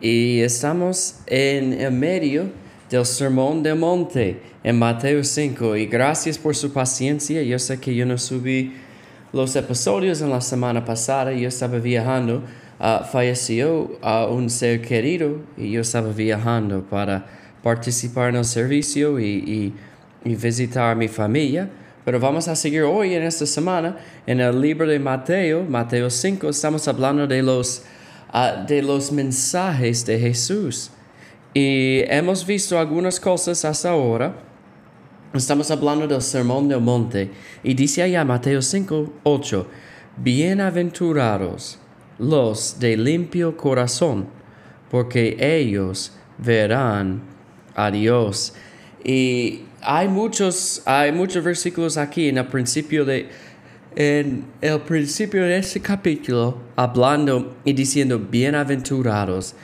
Y estamos en el medio del Sermón del Monte en Mateo 5. Y gracias por su paciencia. Yo sé que yo no subí los episodios en la semana pasada. Yo estaba viajando. Uh, falleció uh, un ser querido y yo estaba viajando para participar en el servicio y, y, y visitar a mi familia. Pero vamos a seguir hoy en esta semana en el libro de Mateo, Mateo 5, estamos hablando de los, de los mensajes de Jesús. Y hemos visto algunas cosas hasta ahora. Estamos hablando del sermón del monte. Y dice allá Mateo 5, 8, Bienaventurados los de limpio corazón, porque ellos verán a Dios. Y hay muchos, hay muchos versículos aquí en el principio de, en el principio de este capítulo, hablando y diciendo bienaventurados.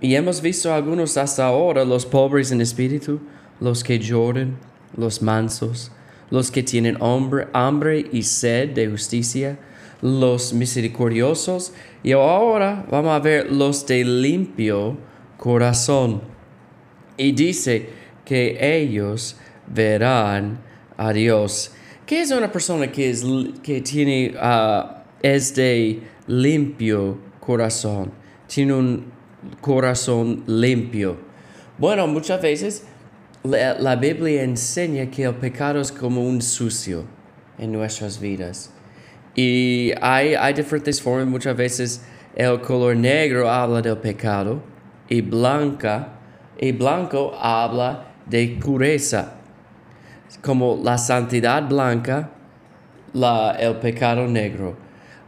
Y hemos visto algunos hasta ahora, los pobres en espíritu, los que lloran, los mansos, los que tienen hambre, hambre y sed de justicia, los misericordiosos. Y ahora vamos a ver los de limpio corazón. Y dice que ellos verán a Dios. ¿Qué es una persona que, es, que tiene, uh, es de limpio corazón? Tiene un corazón limpio. Bueno, muchas veces la, la, Biblia enseña que el pecado es como un sucio en nuestras vidas. Y hay, hay diferentes formas. Muchas veces el color negro habla del pecado y blanca y blanco habla de pureza como la santidad blanca, la, el pecado negro.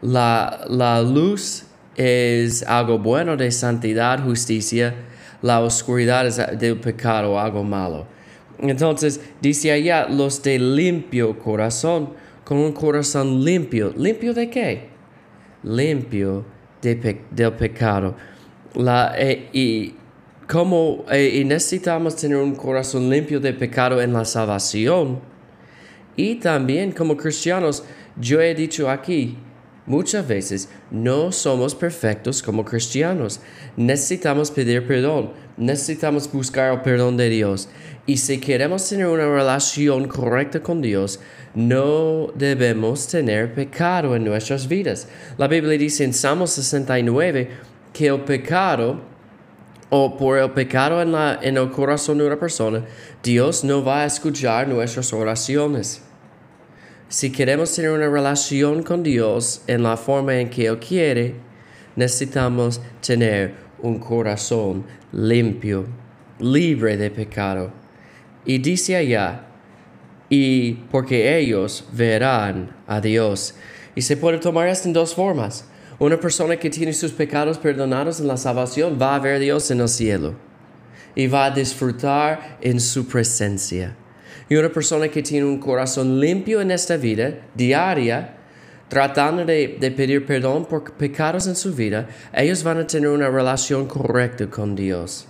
La, la luz es algo bueno de santidad, justicia, la oscuridad es del pecado, algo malo. Entonces, dice allá, los de limpio corazón, con un corazón limpio. ¿Limpio de qué? Limpio de del pecado. La, eh, y como eh, necesitamos tener un corazón limpio de pecado en la salvación. Y también como cristianos, yo he dicho aquí, muchas veces no somos perfectos como cristianos. Necesitamos pedir perdón, necesitamos buscar el perdón de Dios. Y si queremos tener una relación correcta con Dios, no debemos tener pecado en nuestras vidas. La Biblia dice en Salmo 69 que el pecado o por el pecado en, el corazón de una persona, Dios no va a escuchar nuestras oraciones. Si queremos tener una relación con Dios en la forma en que Él quiere, necesitamos tener un corazón limpio, libre de pecado. Y dice allá, y porque ellos verán a Dios. Y se puede tomar esto en dos formas. Una persona que tiene sus pecados perdonados en la salvación va a ver a Dios en el cielo y va a disfrutar en su presencia. Y una persona que tiene un corazón limpio en esta vida diaria, tratando de, de, pedir perdón por pecados en su vida, ellos van a tener una relación correcta con Dios.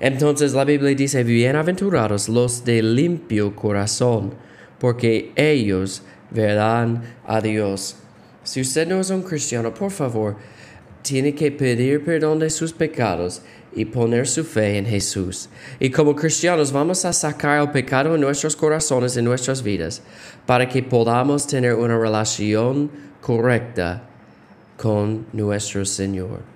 Entonces la Biblia dice, bienaventurados los de limpio corazón, porque ellos verán a Dios. Si usted no es un cristiano, por favor, tiene que pedir perdón de sus pecados y poner su fe en Jesús. Y como cristianos vamos a sacar el pecado en nuestros corazones, en nuestras vidas, para que podamos tener una relación correcta con nuestro Señor.